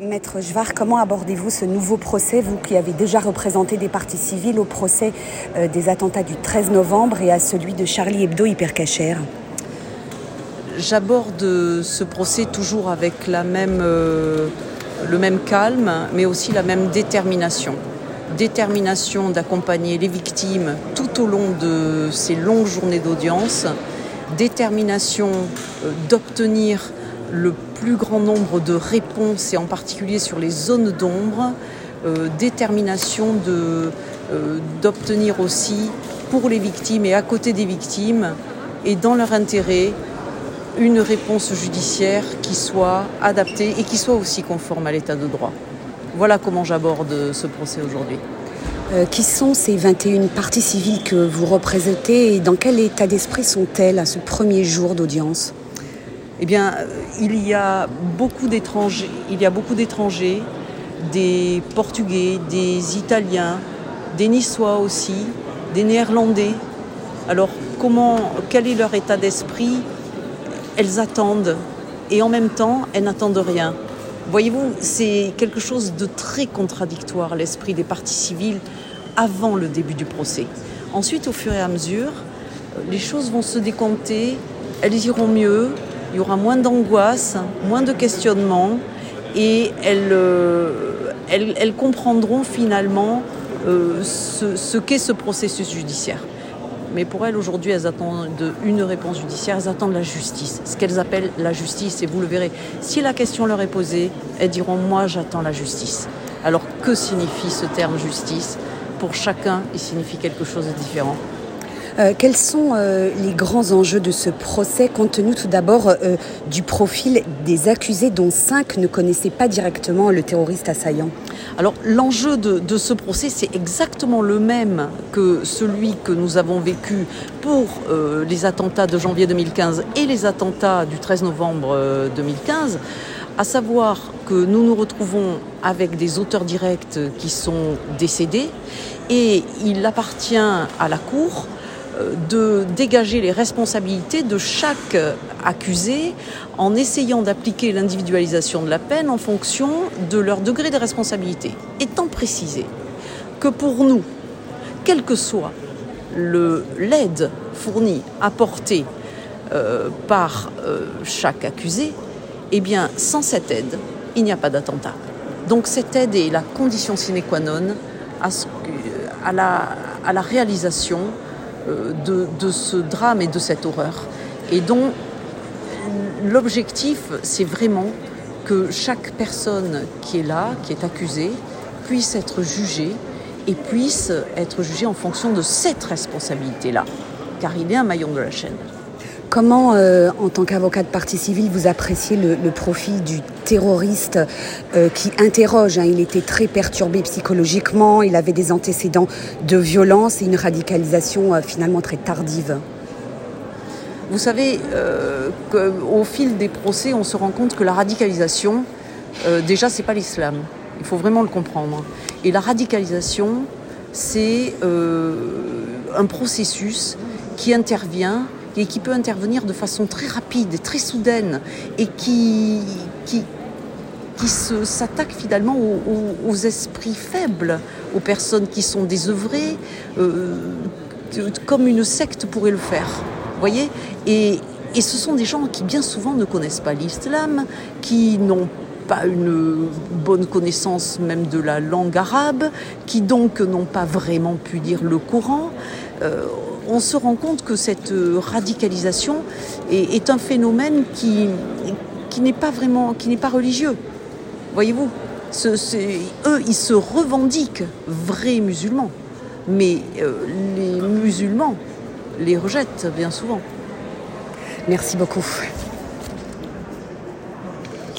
Maître Jvar, comment abordez-vous ce nouveau procès, vous qui avez déjà représenté des parties civiles au procès euh, des attentats du 13 novembre et à celui de Charlie Hebdo hypercachère? J'aborde ce procès toujours avec euh, le même calme, mais aussi la même détermination. Détermination d'accompagner les victimes tout au long de ces longues journées d'audience, détermination euh, d'obtenir le plus grand nombre de réponses, et en particulier sur les zones d'ombre, euh, détermination euh, d'obtenir aussi pour les victimes et à côté des victimes, et dans leur intérêt, une réponse judiciaire qui soit adaptée et qui soit aussi conforme à l'état de droit. Voilà comment j'aborde ce procès aujourd'hui. Euh, qui sont ces 21 parties civiles que vous représentez et dans quel état d'esprit sont-elles à ce premier jour d'audience? Eh bien, il y a beaucoup d'étrangers, il y a beaucoup d'étrangers, des Portugais, des Italiens, des Niçois aussi, des Néerlandais. Alors, comment, quel est leur état d'esprit? Elles attendent et en même temps, elles n'attendent rien. Voyez-vous, c'est quelque chose de très contradictoire, l'esprit des parties civiles avant le début du procès. Ensuite, au fur et à mesure, les choses vont se décompter, elles iront mieux, il y aura moins d'angoisse, moins de questionnements et elles, euh, comprendront finalement euh, ce, qu'est ce processus judiciaire. Mais pour elles, aujourd'hui, elles attendent une réponse judiciaire, elles attendent la justice, ce qu'elles appellent la justice, et vous le verrez. Si la question leur est posée, elles diront Moi, j'attends la justice. Alors, que signifie ce terme justice? Pour chacun, il signifie quelque chose de différent. Euh, quels sont euh, les grands enjeux de ce procès, compte tenu tout d'abord euh, du profil des accusés, dont cinq ne connaissaient pas directement le terroriste assaillant? Alors l'enjeu de, ce procès, c'est exactement le même que celui que nous avons vécu pour les attentats de janvier 2015 et les attentats du 13 novembre 2015, à savoir que nous nous retrouvons avec des auteurs directs qui sont décédés et il appartient à la Cour de dégager les responsabilités de chaque accusé en essayant d'appliquer l'individualisation de la peine en fonction de leur degré de responsabilité. Étant précisé que pour nous, quel que soit l'aide fournie, apportée euh, par euh, chaque accusé, eh bien, sans cette aide, il n'y a pas d'attentat. Donc cette aide est la condition sine qua non la, à la réalisation euh, de, ce drame et de cette horreur. Et dont l'objectif, c'est vraiment que chaque personne qui est là, qui est accusée, puisse être jugée et puisse être jugée en fonction de cette responsabilité-là, car il est un maillon de la chaîne. Comment, euh, en tant qu'avocat de partie civile, vous appréciez le, profil du terroriste euh, qui interroge hein? Il était très perturbé psychologiquement, il avait des antécédents de violence et une radicalisation euh, finalement très tardive. Vous savez, au fil des procès, on se rend compte que la radicalisation, déjà, c'est pas l'islam. Il faut vraiment le comprendre. Et la radicalisation, c'est un processus qui intervient et qui peut intervenir de façon très rapide très soudaine et qui s'attaque finalement aux, esprits faibles, aux personnes qui sont désœuvrées, euh, comme une secte pourrait le faire. voyez? Et, et ce sont des gens qui bien souvent ne connaissent pas l'islam, qui n'ont pas une bonne connaissance même de la langue arabe, qui donc n'ont pas vraiment pu lire le Coran. Euh, on se rend compte que cette euh, radicalisation est, un phénomène qui, n'est pas vraiment, qui n'est pas religieux. Voyez-vous, eux, ils se revendiquent vrais musulmans, mais euh, les musulmans les rejettent bien souvent. Merci beaucoup.